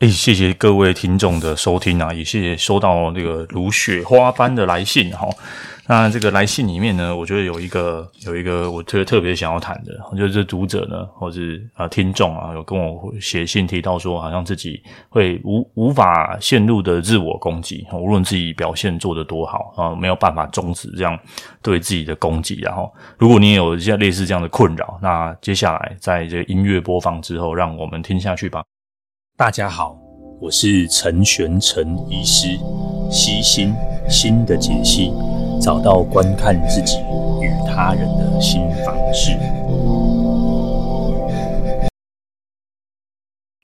哎，谢谢各位听众的收听啊，也谢谢收到那个如雪花般的来信哈。那这个来信里面呢，我觉得有一个有一个我特特别想要谈的，就是读者呢，或是啊听众啊，有跟我写信提到说，好像自己会无无法陷入的自我攻击，无论自己表现做得多好啊，没有办法终止这样对自己的攻击。然后，如果你也有像类似这样的困扰，那接下来在这个音乐播放之后，让我们听下去吧。大家好，我是陈玄陈医师，悉心心的解析，找到观看自己与他人的新方式。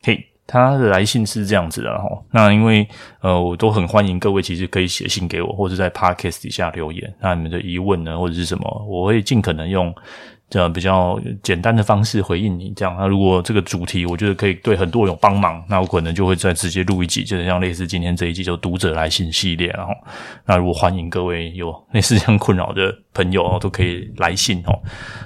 嘿、他的来信是这样子的哈，那因为呃，我都很欢迎各位，其实可以写信给我，或者在 Podcast 底下留言，那你们的疑问呢，或者是什么，我会尽可能用。这样比较简单的方式回应你，这样。那如果这个主题我觉得可以对很多人有帮忙，那我可能就会再直接录一集，就是像类似今天这一集就读者来信系列，然后那如果欢迎各位有类似这样困扰的朋友都可以来信哦。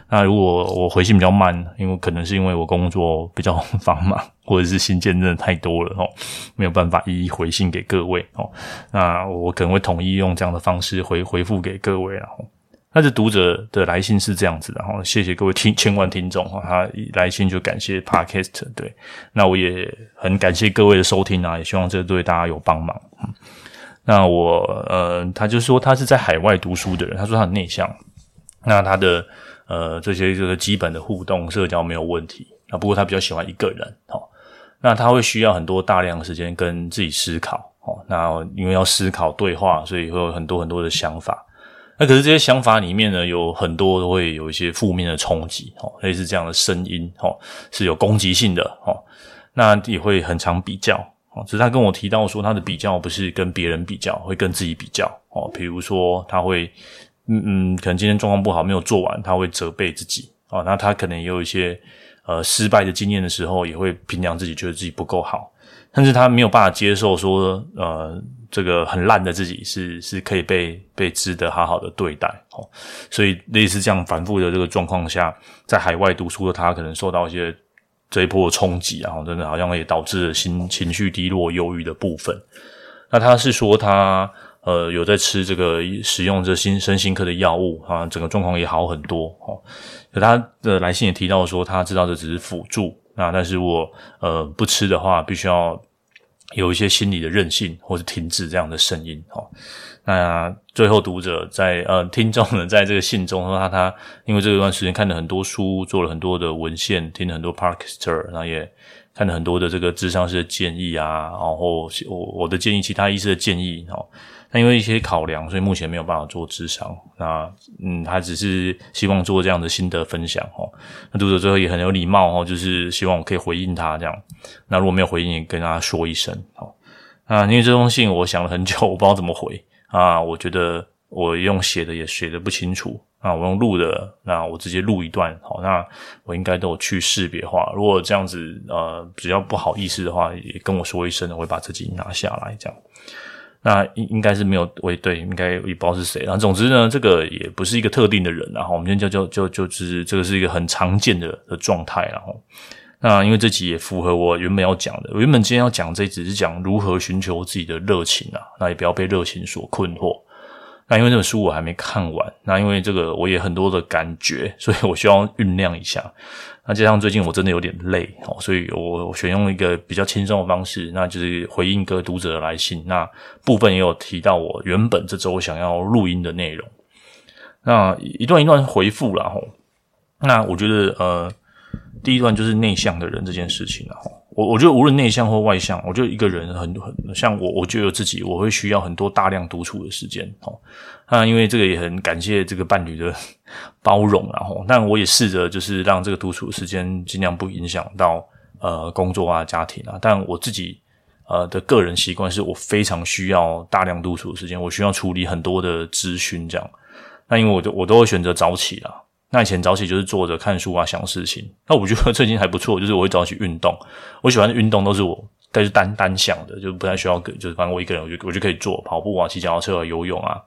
那如果我回信比较慢，因为可能是因为我工作比较 繁忙，或者是信件真的太多了哦，没有办法一一回信给各位哦。那我可能会统一用这样的方式回回复给各位，然后。那这读者的来信是这样子的，然后谢谢各位听千万听众哈，他来信就感谢 Podcast，对，那我也很感谢各位的收听啊，也希望这对大家有帮忙。那我呃，他就说他是在海外读书的人，他说他很内向，那他的呃这些这个基本的互动社交没有问题，啊，不过他比较喜欢一个人，哦，那他会需要很多大量的时间跟自己思考，哦，那因为要思考对话，所以会有很多很多的想法。那可是这些想法里面呢，有很多都会有一些负面的冲击，哦，类似这样的声音，哦，是有攻击性的，哦，那也会很常比较，哦，只是他跟我提到说，他的比较不是跟别人比较，会跟自己比较，哦，比如说他会，嗯嗯，可能今天状况不好，没有做完，他会责备自己，哦，那他可能也有一些呃失败的经验的时候，也会评量自己，觉得自己不够好。但是他没有办法接受说，呃，这个很烂的自己是是可以被被值得好好的对待哦，所以类似这样反复的这个状况下，在海外读书的他可能受到一些这一波冲击，然后真的好像也导致了心情绪低落、忧郁的部分。那他是说他呃有在吃这个使用这心身心科的药物啊，整个状况也好很多哦。可他的来信也提到说，他知道这只是辅助，那但是我呃不吃的话，必须要。有一些心理的任性或者停滞这样的声音哦。那最后读者在呃听众呢，在这个信中说他他因为这段时间看了很多书，做了很多的文献，听了很多 Parkster，然后也看了很多的这个智商师的建议啊，然后我我的建议，其他医师的建议哦。那因为一些考量，所以目前没有办法做咨商。那嗯，他只是希望做这样的心得分享哦。那读者最后也很有礼貌哦，就是希望我可以回应他这样。那如果没有回应，也跟他说一声哦。啊，因为这封信我想了很久，我不知道怎么回啊。我觉得我用写的也写的不清楚啊，我用录的，那我直接录一段好。那我应该都有去识别化。如果这样子呃比较不好意思的话，也跟我说一声，我会把自己拿下来这样。那应应该是没有喂，对，应该也不知道是谁。然后总之呢，这个也不是一个特定的人。然后我们今天就就就就是这个是一个很常见的的状态。然后那因为这集也符合我原本要讲的，我原本今天要讲这只是讲如何寻求自己的热情啊，那也不要被热情所困惑。那因为这本书我还没看完，那因为这个我也很多的感觉，所以我需要酝酿一下。那加上最近我真的有点累哦，所以我选用一个比较轻松的方式，那就是回应各读者的来信。那部分也有提到我原本这周想要录音的内容。那一段一段回复啦吼。那我觉得呃，第一段就是内向的人这件事情啦吼。我我觉得无论内向或外向，我觉得一个人很很像我，我觉得自己我会需要很多大量独处的时间哦。那因为这个也很感谢这个伴侣的 包容，然后，但我也试着就是让这个独处的时间尽量不影响到呃工作啊、家庭啊。但我自己呃的个人习惯是我非常需要大量独处的时间，我需要处理很多的资讯这样。那因为我都我都会选择早起啦。那以前早起就是坐着看书啊，想事情。那我觉得最近还不错，就是我会早起运动。我喜欢的运动都是我但是单单向的，就不太需要，就是反正我一个人，我就我就可以做跑步啊、骑脚踏车啊、游泳啊，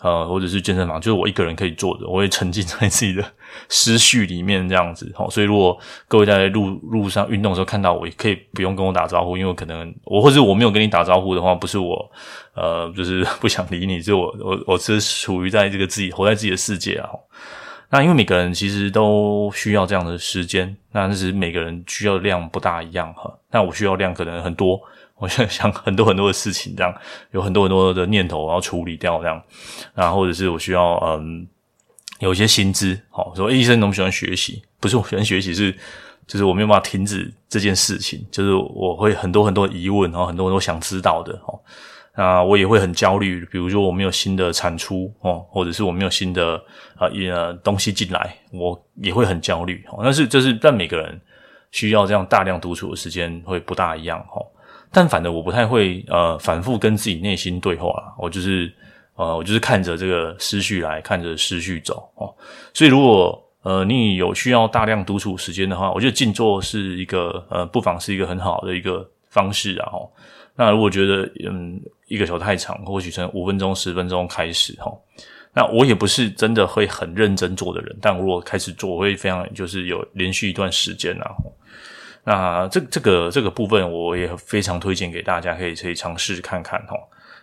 呃，或者是健身房，就是我一个人可以做的，我会沉浸在自己的 思绪里面这样子。所以如果各位在路路上运动的时候看到我，可以不用跟我打招呼，因为可能我或者我没有跟你打招呼的话，不是我呃，就是 不想理你，就我我我是处于在这个自己活在自己的世界啊。那因为每个人其实都需要这样的时间，那只是每个人需要的量不大一样哈。那我需要量可能很多。我现在 想很多很多的事情，这样有很多很多的念头我要处理掉，这样，然后或者是我需要嗯有一些薪资，好，说医生那么喜欢学习，不是我喜欢学习，是就是我没有办法停止这件事情，就是我会很多很多疑问，然后很多很多想知道的，哦，那我也会很焦虑，比如说我没有新的产出哦，或者是我没有新的呃呃东西进来，我也会很焦虑，哦，但是就是但每个人需要这样大量独处的时间会不大一样，哦。但反正我不太会呃反复跟自己内心对话啦，我就是呃我就是看着这个思绪来，看着思绪走哦。所以如果呃你有需要大量独处时间的话，我觉得静坐是一个呃不妨是一个很好的一个方式啊。齁，那如果觉得嗯一个球太长，或许从五分钟十分钟开始齁。那我也不是真的会很认真做的人，但如果开始做，我会非常就是有连续一段时间啊。那这这个这个部分我也非常推荐给大家，可以可以尝试看看齁。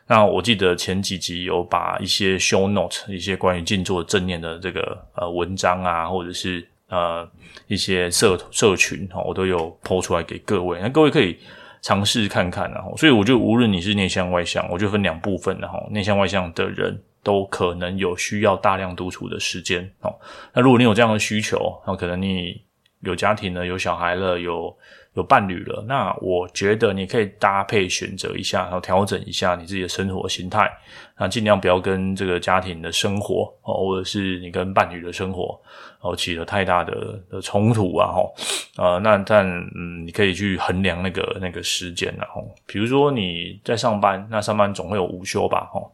那我记得前几集有把一些 show note 一些关于静坐正念的这个呃文章啊，或者是呃一些社社群齁，我都有 po 出来给各位，那各位可以尝试看看然后。所以我觉得无论你是内向外向，我就分两部分然后，内向外向的人都可能有需要大量独处的时间哦。那如果你有这样的需求，那可能你。有家庭了，有小孩了，有有伴侣了，那我觉得你可以搭配选择一下，然后调整一下你自己的生活形态，那尽量不要跟这个家庭的生活哦，或者是你跟伴侣的生活哦起了太大的的冲突啊，吼，呃，那但嗯，你可以去衡量那个那个时间然后，比如说你在上班，那上班总会有午休吧，吼。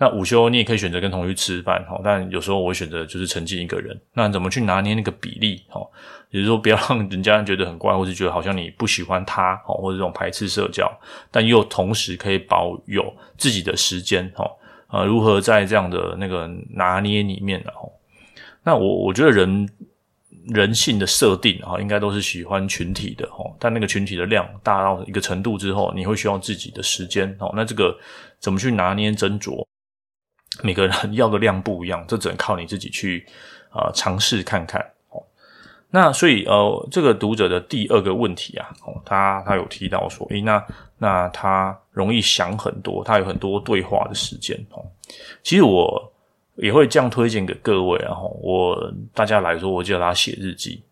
那午休你也可以选择跟同学吃饭，哈，但有时候我会选择就是沉浸一个人。那怎么去拿捏那个比例，哈，也就是说不要让人家觉得很怪，或是觉得好像你不喜欢他，哦，或者这种排斥社交，但又同时可以保有自己的时间，哈，呃，如何在这样的那个拿捏里面，然后，那我我觉得人人性的设定，啊，应该都是喜欢群体的，哦，但那个群体的量大到一个程度之后，你会需要自己的时间，哦，那这个怎么去拿捏斟酌？每个人要的量不一样，这只能靠你自己去啊尝试看看哦。那所以呃，这个读者的第二个问题啊，哦，他他有提到说，诶，那那他容易想很多，他有很多对话的时间哦。其实我也会这样推荐给各位啊，我大家来说，我叫他写日记。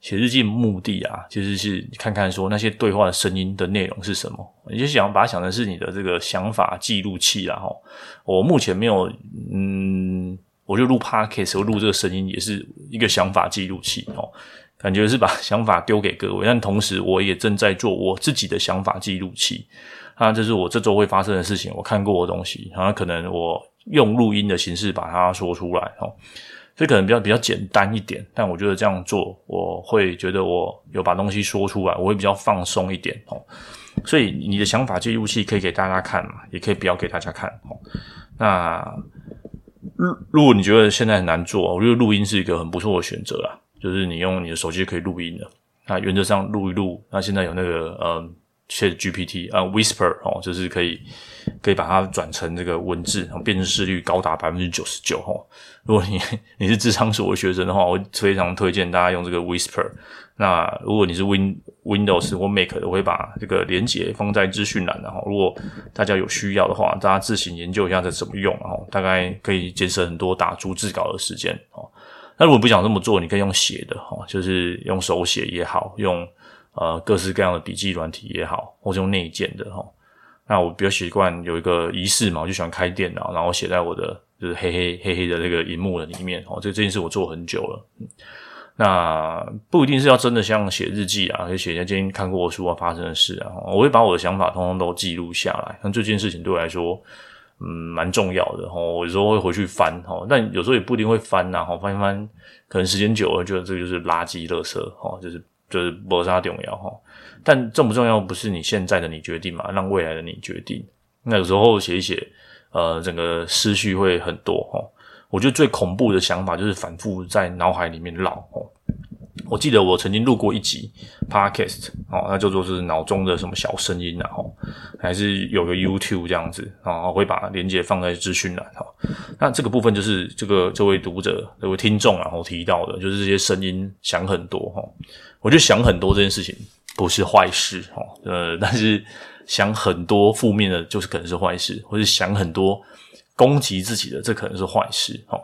写日记目的啊，其实是看看说那些对话的声音的内容是什么，你就想把它想成是你的这个想法记录器啦。齁，我目前没有，嗯，我就录 podcast，我录这个声音也是一个想法记录器哦，感觉是把想法丢给各位，但同时我也正在做我自己的想法记录器。啊，这是我这周会发生的事情，我看过的东西，然后可能我用录音的形式把它说出来哦。这可能比较比较简单一点，但我觉得这样做，我会觉得我有把东西说出来，我会比较放松一点哦。所以你的想法记录器可以给大家看嘛，也可以不要给大家看哦。那如如果你觉得现在很难做，我觉得录音是一个很不错的选择啦，就是你用你的手机可以录音的。那原则上录一录，那现在有那个呃。ChatGPT 啊，Whisper 哦，就是可以可以把它转成这个文字，然后辨识率高达百分之九十九哦。如果你你是智商所的学生的话，我非常推荐大家用这个 Whisper。那如果你是 Win Windows 或 Mac 的，我会把这个连接放在资讯栏，然后如果大家有需要的话，大家自行研究一下这怎么用，然后大概可以节省很多打逐字稿的时间哦。那如果不想这么做，你可以用写的哦，就是用手写也好，用。呃，各式各样的笔记软体也好，或是用内建的哈。那我比较习惯有一个仪式嘛，我就喜欢开电脑，然后写在我的就是黑黑黑黑的这个荧幕的里面。哦，这这件事我做很久了。那不一定是要真的像写日记啊，可以写一下今天看过的书啊，发生的事啊。我会把我的想法通通都记录下来。那这件事情对我来说，嗯，蛮重要的。哦，我有时候会回去翻。哦，但有时候也不一定会翻呐。哦，翻一翻，可能时间久了，觉得这就是垃圾、垃圾。哦，就是。就是没啥重要哈，但重不重要不是你现在的你决定嘛，让未来的你决定。那有时候写一写，呃，整个思绪会很多哦。我觉得最恐怖的想法就是反复在脑海里面绕哦。我记得我曾经录过一集 podcast 哦，那叫做是脑中的什么小声音，然后还是有个 YouTube 这样子，然后会把链接放在资讯栏哈。那这个部分就是这个这位读者、这位听众然后提到的，就是这些声音想很多哈。我觉得想很多这件事情不是坏事哦，呃，但是想很多负面的，就是可能是坏事，或是想很多攻击自己的，这可能是坏事哦。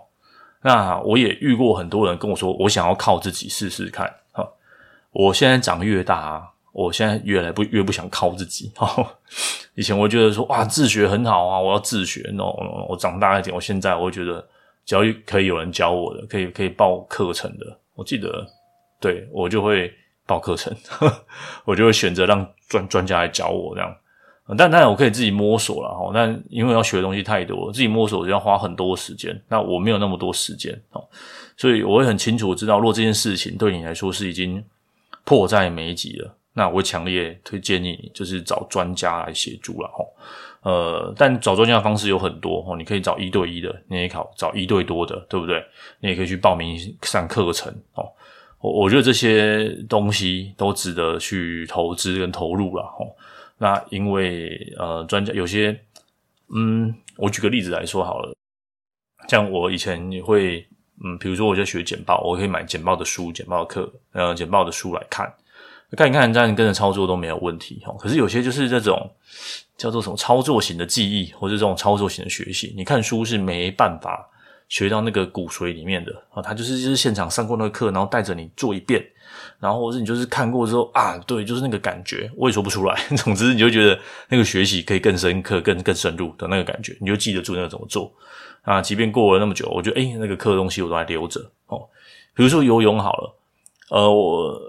那我也遇过很多人跟我说，我想要靠自己试试看哈。我现在长越大，我现在越来不越不想靠自己哈。以前我觉得说哇，自学很好啊，我要自学。no no，我长大一点，我现在我觉得，只要可以有人教我的，可以可以报课程的，我记得对我就会报课程，我就会选择让专专家来教我这样。但当然我可以自己摸索了哈，但因为要学的东西太多，自己摸索就要花很多时间。那我没有那么多时间哦，所以我会很清楚知道，如果这件事情对你来说是已经迫在眉睫了，那我会强烈推荐你就是找专家来协助了哈。呃，但找专家的方式有很多哦，你可以找一对一的，你也考找一对多的，对不对？你也可以去报名上课程哦。我我觉得这些东西都值得去投资跟投入了哈。那因为呃，专家有些，嗯，我举个例子来说好了，像我以前也会，嗯，比如说我在学简报，我可以买简报的书、简报课，呃，简报的书来看，看一看，这样跟着操作都没有问题哈。可是有些就是这种叫做什么操作型的记忆，或者这种操作型的学习，你看书是没办法学到那个骨髓里面的啊，他就是就是现场上过那个课，然后带着你做一遍。然后或是你就是看过之后啊，对，就是那个感觉，我也说不出来。总之，你就觉得那个学习可以更深刻、更更深入的那个感觉，你就记得住那个怎么做啊。即便过了那么久，我觉得诶，那个课的东西我都还留着哦。比如说游泳好了，呃，我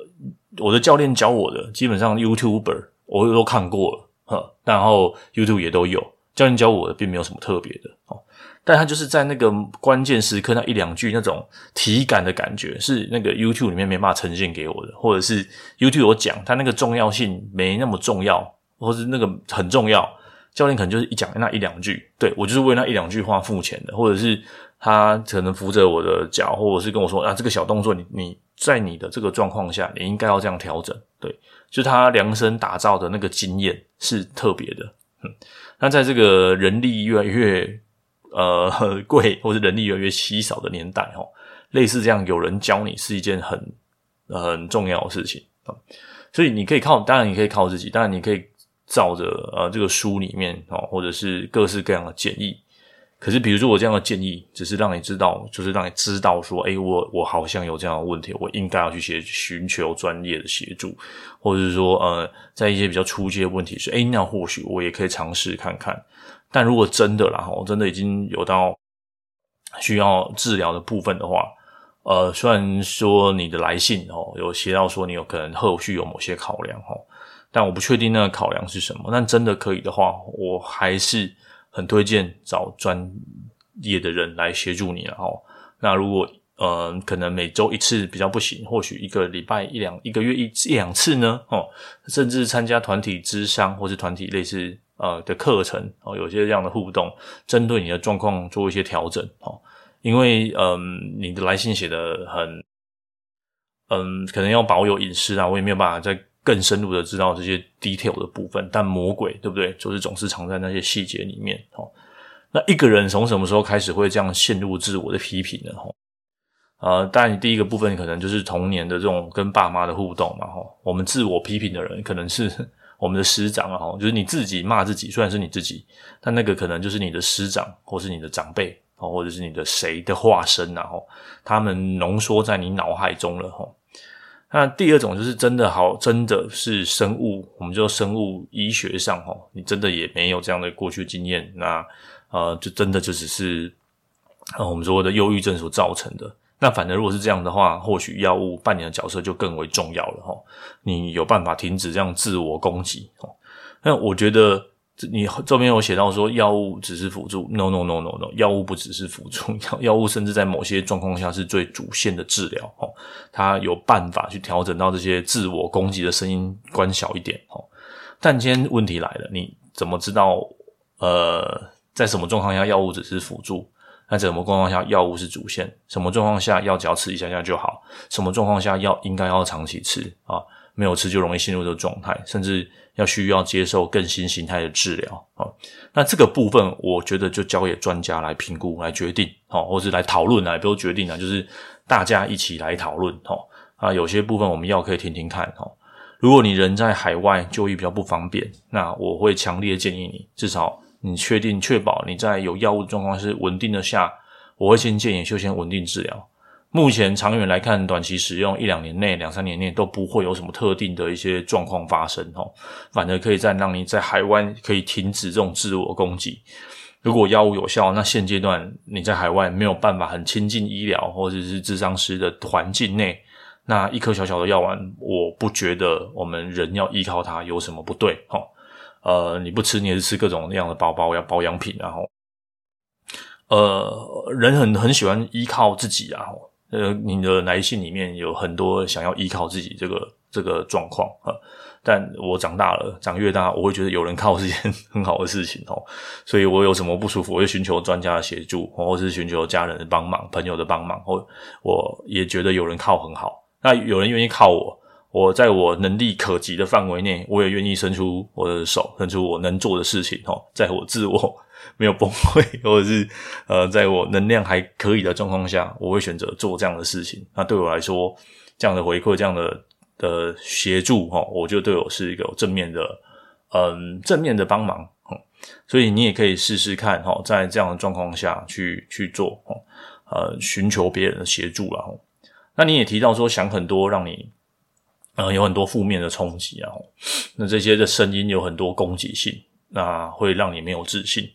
我的教练教我的，基本上 YouTuber 我都看过了，哈，然后 YouTube 也都有，教练教我的并没有什么特别的哦。但他就是在那个关键时刻那一两句那种体感的感觉，是那个 YouTube 里面没办法呈现给我的，或者是 YouTube 有讲，他那个重要性没那么重要，或是那个很重要，教练可能就是一讲那一两句，对，我就是为那一两句话付钱的，或者是他可能扶着我的脚，或者是跟我说啊，这个小动作你你在你的这个状况下，你应该要这样调整，对，就他量身打造的那个经验是特别的，嗯，那在这个人力越来越呃，贵或者人力越来越稀少的年代，哈，类似这样有人教你是一件很很重要的事情啊。所以你可以靠，当然你可以靠自己，当然你可以照着呃这个书里面哦，或者是各式各样的建议。可是，比如说我这样的建议，只是让你知道，就是让你知道说，诶，我我好像有这样的问题，我应该要去协寻求专业的协助，或者是说，呃，在一些比较初阶的问题是，诶，那或许我也可以尝试看看。但如果真的啦，哈，真的已经有到需要治疗的部分的话，呃，虽然说你的来信哦有写到说你有可能后续有某些考量哦，但我不确定那个考量是什么。但真的可以的话，我还是很推荐找专业的人来协助你了哈。那如果呃可能每周一次比较不行，或许一个礼拜一两一个月一一两次呢，哦，甚至参加团体咨商或是团体类似。呃的课程哦，有些这样的互动，针对你的状况做一些调整哦。因为嗯、你的来信写的很，嗯，可能要保有隐私啊，我也没有办法再更深入的知道这些 detail 的部分。但魔鬼对不对？就是总是藏在那些细节里面哦。那一个人从什么时候开始会这样陷入自我的批评呢？哈，呃，当然第一个部分可能就是童年的这种跟爸妈的互动嘛。哈，我们自我批评的人可能是。我们的师长啊，就是你自己骂自己，虽然是你自己，但那个可能就是你的师长，或是你的长辈，哦或者是你的谁的化身啊，他们浓缩在你脑海中了，哈。那第二种就是真的好，真的是生物，我们就生物医学上，哈，你真的也没有这样的过去经验，那呃，就真的就只是我们说的忧郁症所造成的。那反正如果是这样的话，或许药物扮演的角色就更为重要了哈。你有办法停止这样自我攻击哦？那我觉得你这边有写到说药物只是辅助，no no no no no，药物不只是辅助，药 药物甚至在某些状况下是最主线的治疗哦。它有办法去调整到这些自我攻击的声音关小一点哦。但今天问题来了，你怎么知道呃？在什么状况下药物只是辅助？那什么状况下药物是主线？什么状况下药只要吃一下下就好？什么状况下药应该要长期吃啊？没有吃就容易陷入这个状态，甚至要需要接受更新形态的治疗啊。那这个部分，我觉得就交给专家来评估、来决定，哦，或是来讨论啊，也不用决定啊，就是大家一起来讨论，哦。啊，有些部分我们药可以听听看，哦。如果你人在海外就医比较不方便，那我会强烈建议你，至少你确定确保你在有药物状况是稳定的下，我会先建议就先稳定治疗。目前长远来看，短期使用一两年内、两三年内都不会有什么特定的一些状况发生哦，反而可以再让你在海外可以停止这种自我攻击。如果药物有效，那现阶段你在海外没有办法很亲近医疗或者是咨商师的环境内，那一颗小小的药丸，我不觉得我们人要依靠它有什么不对哦。呃，你不吃，你也是吃各种各样的包包要保养品，然后，呃，人很很喜欢依靠自己啊。呃，你的来信里面有很多想要依靠自己这个这个状况啊，但我长大了，长越大，我会觉得有人靠是件很好的事情哦。所以我有什么不舒服，我会寻求专家的协助，或者是寻求家人的帮忙、朋友的帮忙，或我也觉得有人靠很好。那有人愿意靠我，我在我能力可及的范围内，我也愿意伸出我的手，伸出我能做的事情哦，在我自我。没有崩溃，或者是呃，在我能量还可以的状况下，我会选择做这样的事情。那对我来说，这样的回馈，这样的的协助，哈，我觉得对我是一个正面的，嗯，正面的帮忙。所以你也可以试试看，哈，在这样的状况下去去做，呃，寻求别人的协助了。那你也提到说，想很多，让你呃有很多负面的冲击啊。那这些的声音有很多攻击性，那会让你没有自信。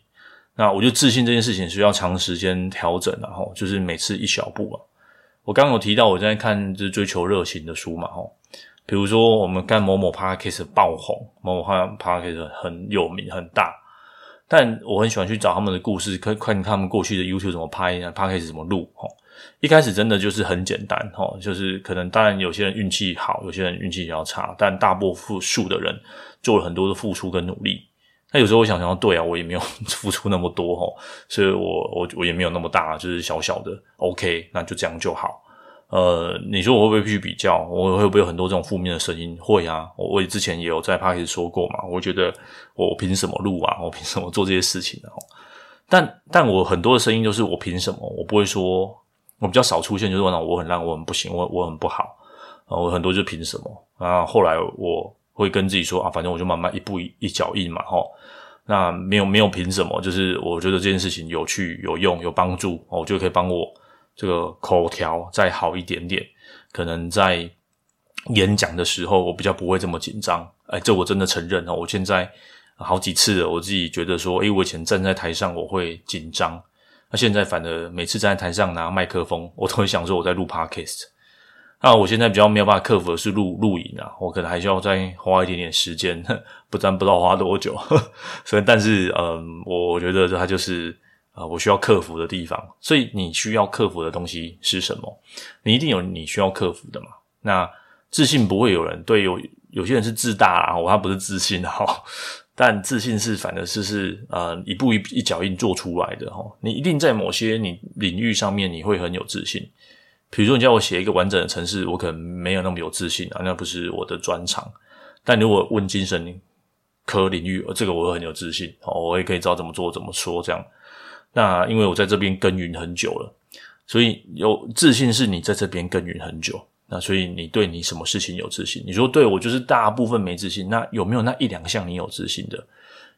那我觉得自信这件事情需要长时间调整，然后就是每次一小步啊。我刚刚有提到我在看就是追求热情的书嘛，吼，比如说我们看某某 podcast 爆红，某某 podcast 很有名很大，但我很喜欢去找他们的故事，看看他们过去的 YouTube 怎么拍，podcast 怎么录，吼。一开始真的就是很简单，吼，就是可能当然有些人运气好，有些人运气比较差，但大部分数的人做了很多的付出跟努力。那有时候我想想，对啊，我也没有 付出那么多齁，所以我我我也没有那么大，就是小小的，OK，那就这样就好。呃，你说我会不会去比较？我会不会有很多这种负面的声音？会啊，我我之前也有在 Podcast 说过嘛，我觉得我凭什么录啊？我凭什么做这些事情呢？但但我很多的声音都是我凭什么？我不会说，我比较少出现，就是说我很烂，我很不行，我我很不好。我很多就凭什么？啊，后来我。会跟自己说啊，反正我就慢慢一步一一脚印嘛，齁。那没有没有凭什么，就是我觉得这件事情有趣、有用、有帮助，我就可以帮我这个口条再好一点点。可能在演讲的时候，我比较不会这么紧张。哎，这我真的承认哦。我现在好几次了，我自己觉得说，哎，我以前站在台上我会紧张，那现在反而每次站在台上拿麦克风，我都会想说我在录 Podcast。那我现在比较没有办法克服的是录录影啊，我可能还需要再花一点点时间，不 但不知道花多久，所以但是嗯，我觉得它就是啊、我需要克服的地方。所以你需要克服的东西是什么？你一定有你需要克服的嘛。那自信不会有人对，有有些人是自大啊，我他不是自信哈，但自信是反正是是呃一步一一脚印做出来的哈。你一定在某些你领域上面你会很有自信。比如说，你叫我写一个完整的城市，我可能没有那么有自信啊，那不是我的专长。但如果问精神科领域，这个我很有自信，我也可以知道怎么做、怎么说这样。那因为我在这边耕耘很久了，所以有自信是你在这边耕耘很久。那所以你对你什么事情有自信？你说对我就是大部分没自信，那有没有那一两项你有自信的？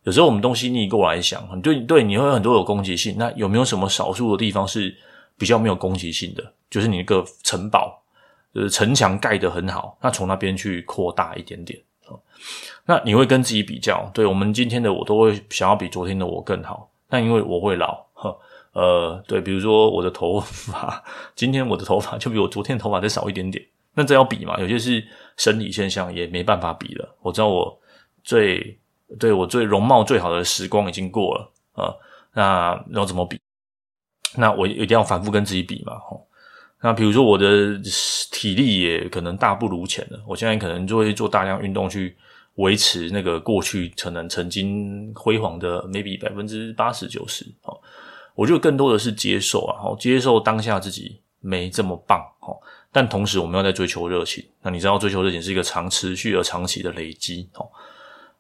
有时候我们东西逆过来想，对对，你会有很多有攻击性。那有没有什么少数的地方是比较没有攻击性的？就是你那个城堡，就是城墙盖得很好，那从那边去扩大一点点，那你会跟自己比较，对，我们今天的我都会想要比昨天的我更好，那因为我会老，呃，对，比如说我的头发，今天我的头发就比我昨天的头发再少一点点，那这要比嘛？有些是生理现象，也没办法比了。我知道我最对我最容貌最好的时光已经过了啊，那要怎么比？那我一定要反复跟自己比嘛，吼。那比如说我的体力也可能大不如前了，我现在可能就会做大量运动去维持那个过去可能曾经辉煌的 maybe 百分之八十九十。哦，我觉得更多的是接受啊，好，接受当下自己没这么棒，哦，但同时我们要在追求热情。那你知道追求热情是一个长持续而长期的累积，哦，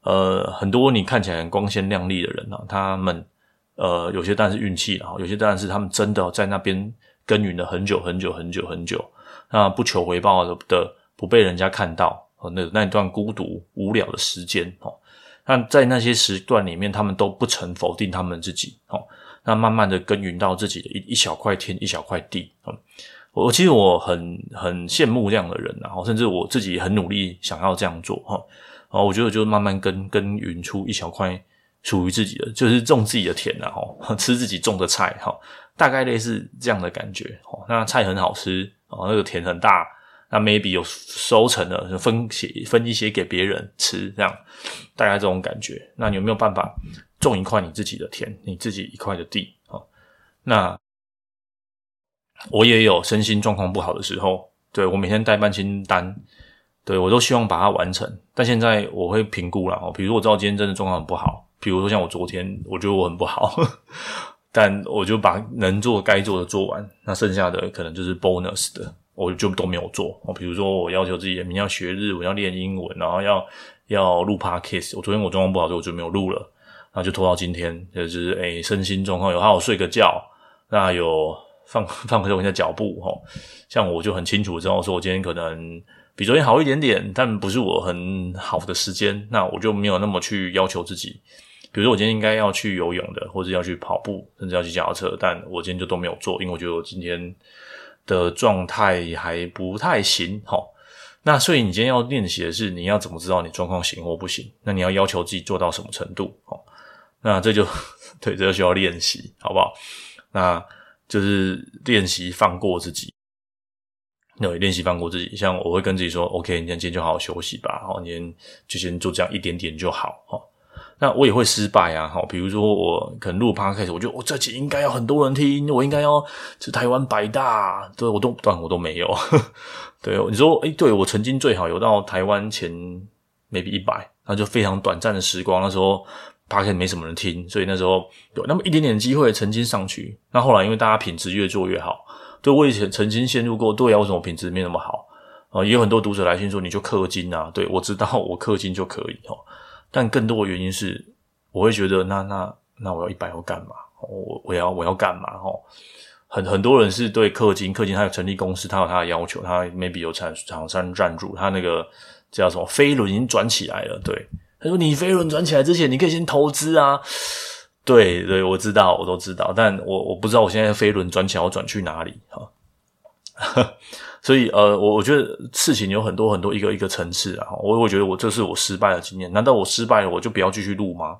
呃，很多你看起来光鲜亮丽的人啊，他们呃有些当然是运气，然后有些当然是他们真的在那边耕耘了很久很久很久很久，那不求回报的的不被人家看到。哦，那那一段孤独无聊的时间哦，那在那些时段里面，他们都不曾否定他们自己哦。那慢慢的耕耘到自己的一一小块天，一小块地啊。我其实我很很羡慕这样的人，然后甚至我自己很努力想要这样做哈。然后我觉得就慢慢耕耕耘出一小块属于自己的，就是种自己的田然后 吃自己种的菜哈，大概类似这样的感觉。那菜很好吃哦，那个田很大。那 maybe 有收成了，分些分一些给别人吃，这样大概这种感觉。那你有没有办法种一块你自己的田，你自己一块的地？好，那我也有身心状况不好的时候，对，我每天待办清单，对，我都希望把它完成。但现在我会评估了，哦，比如我知道今天真的状况很不好，比如说像我昨天，我觉得我很不好，但我就把能做该做的做完，那剩下的可能就是 bonus 的。我就都没有做，比如说我要求自己明天要学日文，要练英文，然后要要录 podcast。我昨天我状况不好，所以我就没有录了，那就拖到今天，就是诶、身心状况有好好睡个觉，那有放 放松一下脚步齁。像我就很清楚知道说，我今天可能比昨天好一点点，但不是我很好的时间，那我就没有那么去要求自己。比如说我今天应该要去游泳的，或者要去跑步，甚至要去脚踏车，但我今天就都没有做，因为我觉得我今天。的状态还不太行，齁。那所以你今天要练习的是，你要怎么知道你状况行或不行？那你要要求自己做到什么程度？齁。那这就 对，这就需要练习，好不好？那就是练习放过自己，对，练习放过自己。像我会跟自己说：“OK，你今天就好好休息吧，好，你今天就先做这样一点点就好，齁。”那我也会失败啊，好，比如说我可能录 podcast，我觉得我这集应该要很多人听，我应该要是台湾百大，对，我都但我都没有，对，你说，诶，对，我曾经最好有到台湾前 maybe 一百，那就非常短暂的时光，那时候八 k 没什么人听，所以那时候有那么一点点机会曾经上去，那后来因为大家品质越做越好，对，我以前曾经陷入过，对啊，为什么品质没那么好啊？也有很多读者来信说你就氪金啊，对，我知道我氪金就可以哦。但更多的原因是，我会觉得那那那我要一百要干嘛？我我要我要干嘛？哦，很很多人是对氪金，氪金他有成立公司，他有他的要求，他 maybe 有厂厂商赞助，他那个叫什么飞轮已经转起来了。对，他说你飞轮转起来之前，你可以先投资啊。对对，我知道，我都知道，但我我不知道我现在飞轮转起来要转去哪里哈。所以，呃，我我觉得事情有很多很多一个一个层次啊。我我觉得我这是我失败的经验。难道我失败了我就不要继续录吗？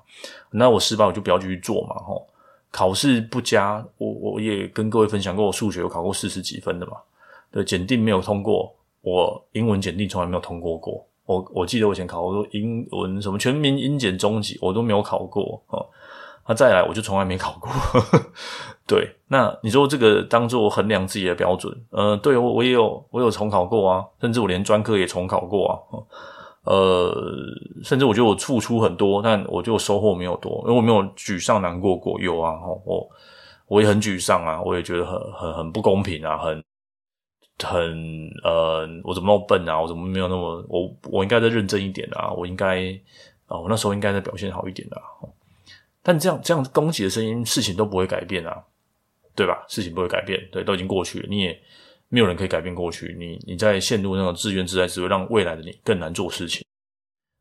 那我失败我就不要继续做嘛？哈，考试不佳，我我也跟各位分享过，我数学有考过四十几分的嘛。对，检定没有通过，我英文检定从来没有通过过。我我记得我以前考过英文什么全民英检中级，我都没有考过啊。那再来，我就从来没考过。对，那你说这个当做衡量自己的标准？呃，对我我也有我有重考过啊，甚至我连专科也重考过啊。呃，甚至我觉得我付出很多，但我就收获没有多，因为我没有沮丧难过过。有啊，我我也很沮丧啊，我也觉得很很很不公平啊，很很呃，我怎么那么笨啊？我怎么没有那么我我应该再认真一点啊？我应该啊，我那时候应该再表现好一点啊。但这样这样攻击的声音，事情都不会改变啊，对吧？事情不会改变，对，都已经过去了，你也没有人可以改变过去。你你在陷入那种自怨自艾，只会让未来的你更难做事情。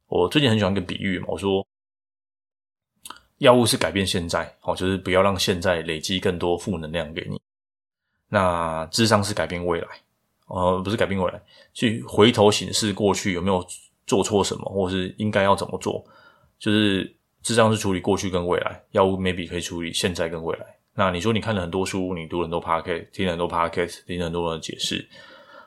我最近很喜欢一个比喻嘛，我说，药物是改变现在，哦，就是不要让现在累积更多负能量给你。那智商是改变未来，呃，不是改变未来，去回头审视过去有没有做错什么，或是应该要怎么做，就是。智商是处理过去跟未来，药物 maybe 可以处理现在跟未来。那你说你看了很多书，你读了很多 podcast，听了很多 podcast，听了很多人的解释，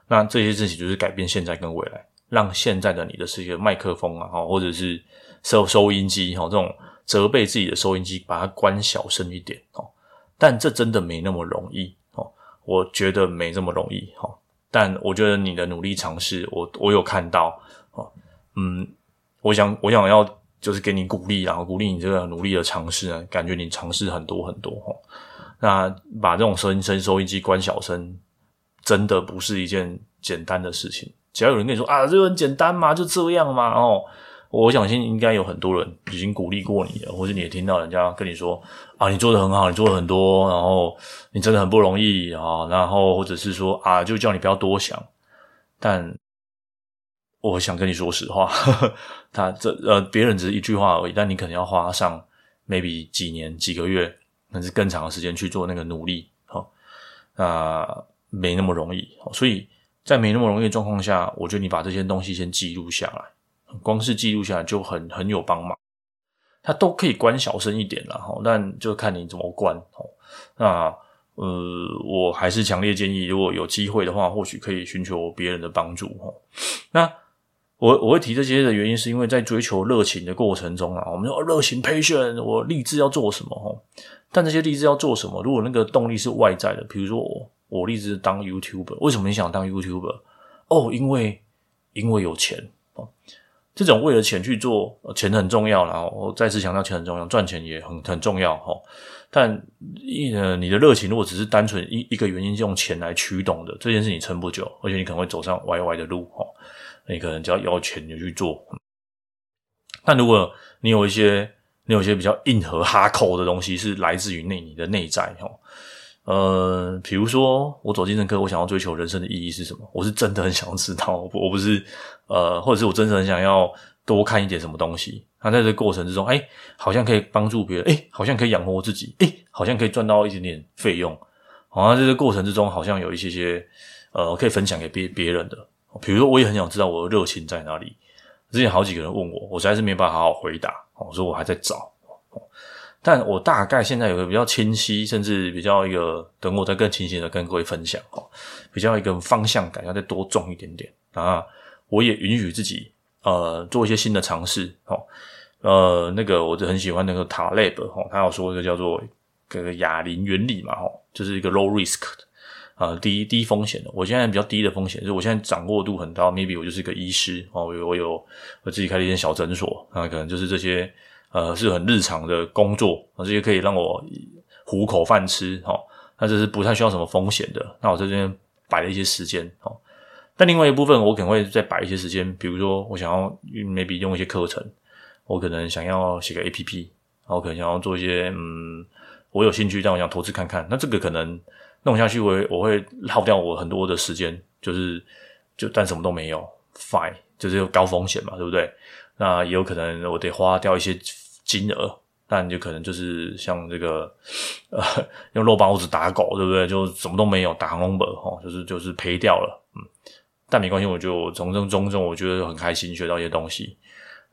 那这些事情就是改变现在跟未来，让现在的你的是一个麦克风啊，或者是收收音机哈，这种责备自己的收音机，把它关小声一点哦。但这真的没那么容易哦，我觉得没这么容易哈。但我觉得你的努力尝试，我我有看到啊，嗯。我想我想要就是给你鼓励，然后鼓励你这个努力的尝试啊，感觉你尝试很多很多齁。那把这种声声收音机关小声，真的不是一件简单的事情。只要有人跟你说啊，这个很简单嘛，就这样嘛，哦。我相信应该有很多人已经鼓励过你了，或者你也听到人家跟你说啊，你做的很好，你做了很多，然后你真的很不容易啊，然后或者是说啊，就叫你不要多想。但我想跟你说实话，呵呵，他这呃，别人只是一句话而已，但你可能要花上 maybe 几年、几个月，甚至更长的时间去做那个努力，哈，那没那么容易。所以在没那么容易的状况下，我觉得你把这些东西先记录下来。光是记录下来就很很有帮忙，它都可以关小声一点了哈，但就看你怎么关哦。那呃，我还是强烈建议，如果有机会的话，或许可以寻求别人的帮助哈。那我我会提这些的原因，是因为在追求热情的过程中啊，我们说热情 patient，我立志要做什么哈？但这些立志要做什么？如果那个动力是外在的，比如说我我立志当 YouTuber，为什么你想当 YouTuber？哦，因为因为有钱哦。这种为了钱去做，钱很重要，然后我再次强调钱很重要，赚钱也很很重要哈。但一呃，你的热情如果只是单纯一一个原因用钱来驱动的，这件事你撑不久，而且你可能会走上歪歪的路哈。你可能只要要钱就去做。但如果你有一些你有一些比较硬核哈扣的东西，是来自于内你的内在哈。呃，比如说我走精神科，我想要追求人生的意义是什么？我是真的很想要知道，我不是呃，或者是我真的很想要多看一点什么东西。那在这个过程之中，哎，好像可以帮助别人，哎，好像可以养活自己，哎，好像可以赚到一点点费用。好像在这个过程之中，好像有一些些呃，可以分享给别别人的。比如说，我也很想知道我的热情在哪里。之前好几个人问我，我实在是没办法好好回答，我说我还在找。但我大概现在有个比较清晰，甚至比较一个，等我再更清晰的跟各位分享哦，比较一个方向感要再多重一点点啊。我也允许自己呃做一些新的尝试哦。呃，那个我就很喜欢那个塔勒布哦，他有说一个叫做这个哑铃原理嘛，哦，就是一个 low risk 的啊，低低风险的。我现在比较低的风险，就是我现在掌握度很高，maybe 我就是一个医师哦，我有我自己开了一间小诊所，那可能就是这些。呃，是很日常的工作，这些可以让我糊口饭吃，那这是不太需要什么风险的。那我在这边摆了一些时间，齁，但另外一部分我可能会再摆一些时间，比如说我想要 maybe 用一些课程，我可能想要写个 APP，然后可能想要做一些，嗯，我有兴趣，但我想投资看看，那这个可能弄下去，我我会耗掉我很多的时间，就是就但什么都没有，fine，就是高风险嘛，对不对？那也有可能我得花掉一些金额，但就可能就是像这个呃用肉包子打狗，对不对？就什么都没有，打红本齁，就是就是赔掉了，嗯。但没关系，我就从中中中，我觉得很开心，学到一些东西。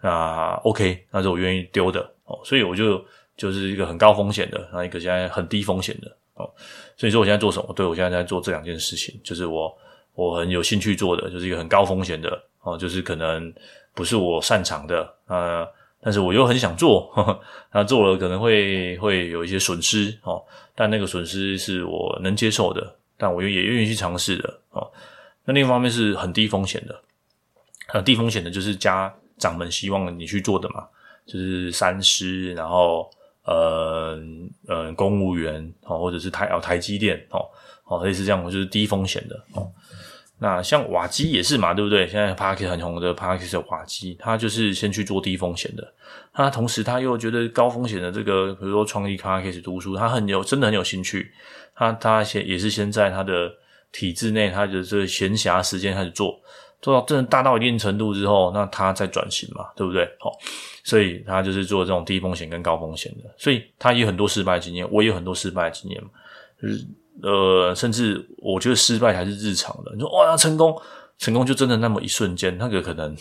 那 OK，那是我愿意丢的哦。所以我就就是一个很高风险的，那一个现在很低风险的哦。所以说我现在做什么？对，我现在在做这两件事情，就是我我很有兴趣做的，就是一个很高风险的哦，就是可能。不是我擅长的，呃，但是我又很想做，呵呵，那做了可能会会有一些损失哦，但那个损失是我能接受的，但我又也愿意去尝试的哦。那另一方面是很低风险的，呃，低风险的就是家长们希望你去做的嘛，就是三师，然后呃呃公务员哦，或者是台哦台积电哦哦类似这样，就是低风险的哦。那像瓦基也是嘛，对不对？现在 Podcast 很红的 Podcast 的瓦基，他就是先去做低风险的。他同时他又觉得高风险的这个，比如说创立 Podcast 读书，他很有真的很有兴趣。他他先也是先在他的体制内，他的这个闲暇时间开始做，做到真的大到一定程度之后，那他再转型嘛，对不对？好，所以他就是做这种低风险跟高风险的。所以他有很多失败经验，我也有很多失败经验嘛，就是。呃，甚至我觉得失败还是日常的。你说哇，成功，成功就真的那么一瞬间？那个可能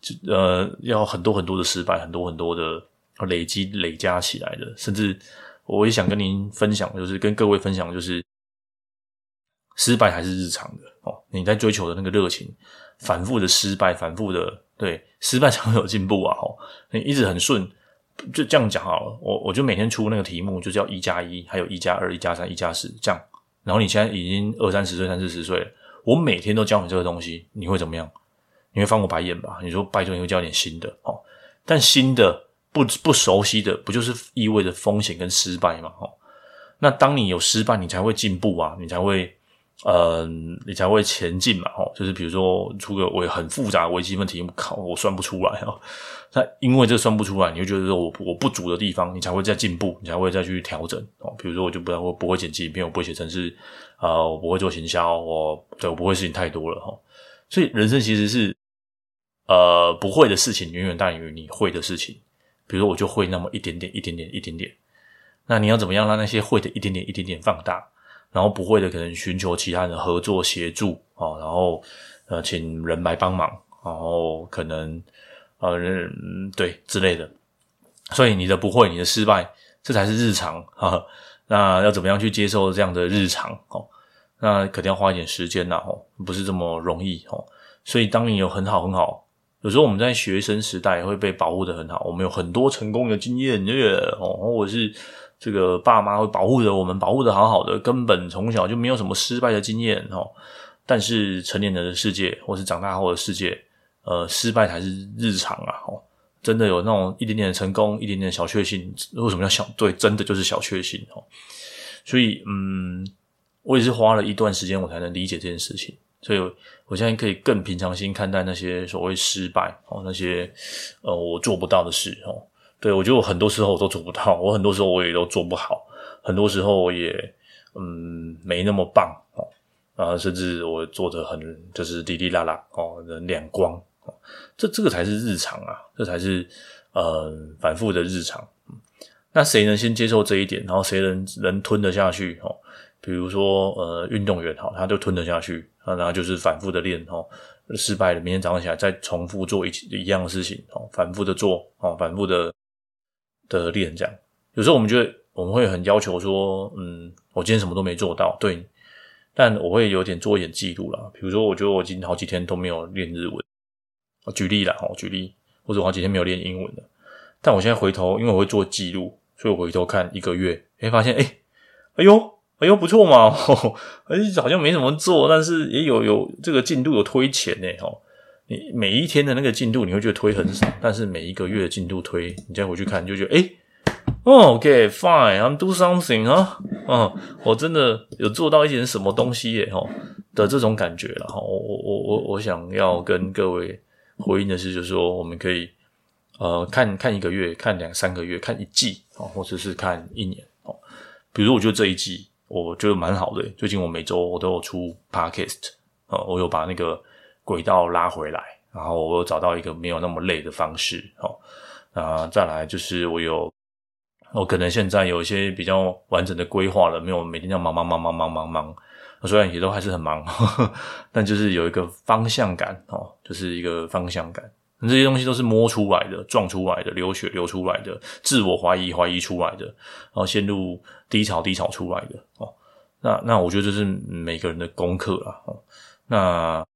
就呃要很多很多的失败，很多很多的累积累加起来的。甚至我也想跟您分享，就是跟各位分享，就是失败还是日常的哦。你在追求的那个热情，反复的失败，反复的对失败 才会有进步啊！哦，你一直很顺。就这样讲好了，我我就每天出那个题目，就叫一加一，还有一加二、一加三、一加四这样。然后你现在已经二三十岁、三四十岁了，我每天都教你这个东西，你会怎么样？你会翻过白眼吧？你说拜托，你会教点新的哦。但新的不不熟悉的，不就是意味着风险跟失败吗？哦，那当你有失败，你才会进步啊，你才会。呃，你才会前进嘛，吼，就是比如说出个我很复杂的微积分题目，考我算不出来哦。那因为这算不出来，你就觉得说我我不足的地方，你才会再进步，你才会再去调整哦。比如说我就不我不会剪辑影片，我不会写程式，呃，我不会做行销，我对我不会事情太多了哈。所以人生其实是呃不会的事情远远大于你会的事情。比如说我就会那么一点点，一点点，一点点。那你要怎么样让那些会的一点点，一点点放大？然后不会的，可能寻求其他人合作协助啊、然后呃，请人来帮忙，然后可能呃，对之类的。所以你的不会，你的失败，这才是日常啊。那要怎么样去接受这样的日常？哦，那肯定要花一点时间呐，哦，不是这么容易哦。所以当你有很好很好，有时候我们在学生时代会被保护得很好，我们有很多成功的经验，哦，或者是。这个爸妈会保护着我们，保护得好好的，根本从小就没有什么失败的经验哦。但是成年人的世界，或是长大后的世界，呃，失败才是日常啊！哦，真的有那种一点点的成功，一点点的小确幸。为什么叫小？对，真的就是小确幸哦。所以，嗯，我也是花了一段时间，我才能理解这件事情。所以，我现在可以更平常心看待那些所谓失败哦，那些呃我做不到的事哦。对，我觉得我很多时候我都做不到，我很多时候我也都做不好，很多时候我也嗯没那么棒哦，啊，甚至我做的很就是滴滴啦啦哦，人两光，这这个才是日常啊，这才是呃反复的日常。那谁能先接受这一点，然后谁能能吞得下去哦？比如说呃运动员哈，他就吞得下去，然后就是反复的练哦。失败了，明天早上起来再重复做一一样的事情哦，反复的做哦，反复的。的练这样，有时候我们觉得我们会很要求说，嗯，我今天什么都没做到，对，但我会有点做一点记录啦。比如说，我觉得我今天好几天都没有练日文，我举例啦，哦，举例，或者我好几天没有练英文了。但我现在回头，因为我会做记录，所以我回头看一个月，诶，发现，诶，哎呦，哎呦，不错嘛，诶，好像没怎么做，但是也有有这个进度有推前诶，哦。你每一天的那个进度，你会觉得推很少，但是每一个月的进度推，你再回去看，就觉得，诶、欸、OK，fine，I'm do something 啊，嗯，我真的有做到一点什么东西耶，吼的这种感觉了，哈，我我我我我想要跟各位回应的是，就是说，我们可以呃看看一个月，看两三个月，看一季啊，或者是看一年，哦，比如我觉得这一季我觉得蛮好的，最近我每周我都有出 podcast 啊，我有把那个。轨道拉回来，然后我有找到一个没有那么累的方式，哦，啊，再来就是我有，我可能现在有一些比较完整的规划了，没有每天要忙忙忙忙忙忙忙，虽然也都还是很忙，呵呵，但就是有一个方向感，哦，就是一个方向感。这些东西都是摸出来的、撞出来的、流血流出来的、自我怀疑怀疑出来的，然后陷入低潮低潮出来的，哦，那那我觉得这是每个人的功课啦，哦，那。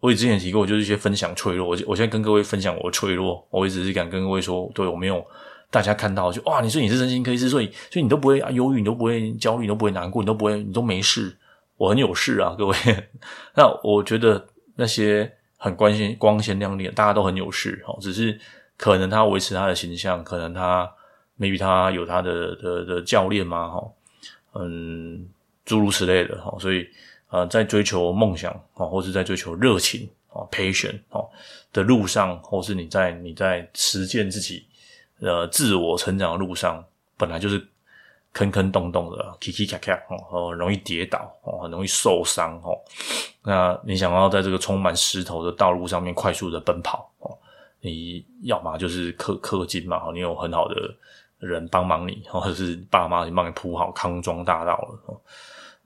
我也之前提过，就是一些分享脆弱。我我现在跟各位分享我的脆弱，我也只是敢跟各位说，对我没有大家看到就哇，你说你是身心科医师，所以所以你都不会啊忧郁，你都不会焦虑，你都不会难过，你都不会，你都没事。我很有事啊，各位。那我觉得那些很关心光鲜亮丽，大家都很有事哦，只是可能他维持他的形象，可能他 maybe 他有他的的的教练嘛，哈，嗯，诸如此类的哈，所以。呃，在追求梦想啊，或是在追求热情啊，passion 啊的路上，或是你在你在实践自己呃自我成长的路上，本来就是坑坑洞洞的，起起卡卡哦，容易跌倒哦，很容易受伤哦。那你想要在这个充满石头的道路上面快速的奔跑哦，你要么就是氪氪金嘛，你有很好的人帮忙你，或者是爸妈已经帮你铺好康庄大道了哦。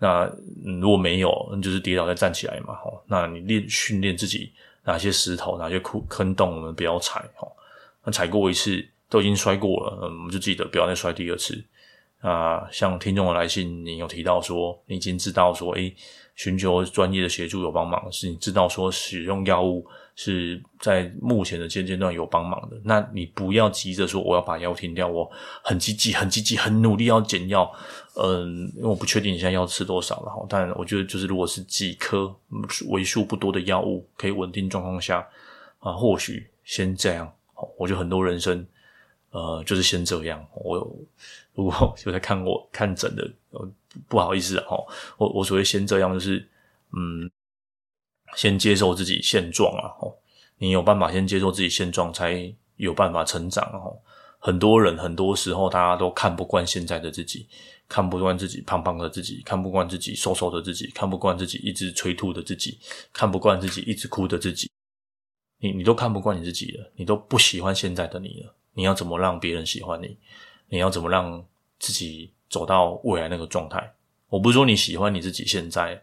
那如果没有，那就是跌倒再站起来嘛。吼，那你练训练自己，哪些石头、哪些坑坑洞，我们不要踩。吼，那踩过一次都已经摔过了，嗯，我们就记得不要再摔第二次。啊，像听众的来信，你有提到说，你已经知道说，诶，寻求专业的协助有帮忙，是你知道说使用药物是在目前的现阶段有帮忙的，那你不要急着说我要把药停掉，我很积极、很积极、很努力要减药。嗯，因为我不确定你现在要吃多少了哈，但我觉得就是如果是几颗为数不多的药物可以稳定状况下啊，或许先这样。我觉得很多人生，呃，就是先这样。我有如果 有在看我看诊的，不好意思哈，我我所谓先这样，就是嗯，先接受自己现状啊。哦，你有办法先接受自己现状，才有办法成长。哦，很多人很多时候大家都看不惯现在的自己，看不惯自己胖胖的自己，看不惯自己瘦瘦的自己，看不惯自己一直催吐的自己，看不惯自己一直哭的自己。你你都看不惯你自己了，你都不喜欢现在的你了，你要怎么让别人喜欢你？你要怎么让自己走到未来那个状态？我不是说你喜欢你自己现在，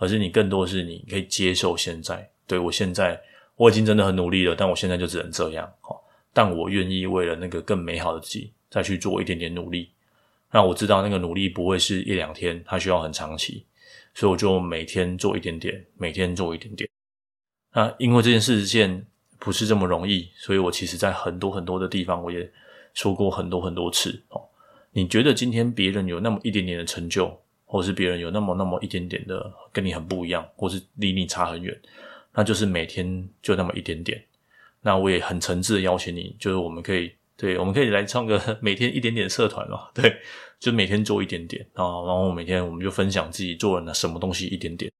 而是你更多是你可以接受现在。对，我现在我已经真的很努力了，但我现在就只能这样。好，但我愿意为了那个更美好的自己再去做一点点努力。那我知道那个努力不会是一两天，它需要很长期，所以我就每天做一点点，每天做一点点。那因为这件事件不是这么容易，所以我其实在很多很多的地方我也说过很多很多次哦。你觉得今天别人有那么一点点的成就，或是别人有那么那么一点点的跟你很不一样，或是离你差很远，那就是每天就那么一点点。那我也很诚挚的邀请你，就是我们可以对，我们可以来创个 每天一点点社团嘛，对，就每天做一点点啊，然后每天我们就分享自己做了什么东西一点点。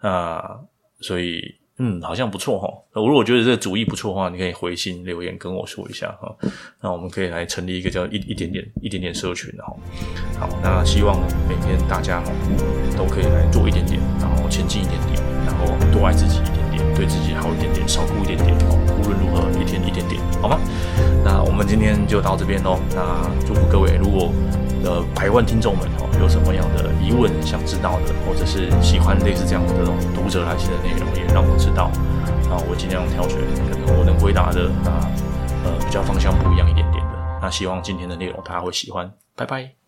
那所以。嗯，好像不错哈。如果觉得这个主意不错的话，你可以回信留言跟我说一下哈。那我们可以来成立一个叫一一点点一点点社群哈。好，那希望每天大家哈都可以来做一点点，然后前进一点点，然后多爱自己一点点，对自己好一点点，少哭一点点。如何，一天一点点，好吗？那我们今天就到这边喽。那祝福各位，如果呃百万听众们哦有什么样的疑问想知道的，或者是喜欢类似这样的这种读者来信的内容，也让我知道，啊，我尽量挑选可能我能回答的，那呃比较方向不一样一点点的。那希望今天的内容大家会喜欢，拜拜。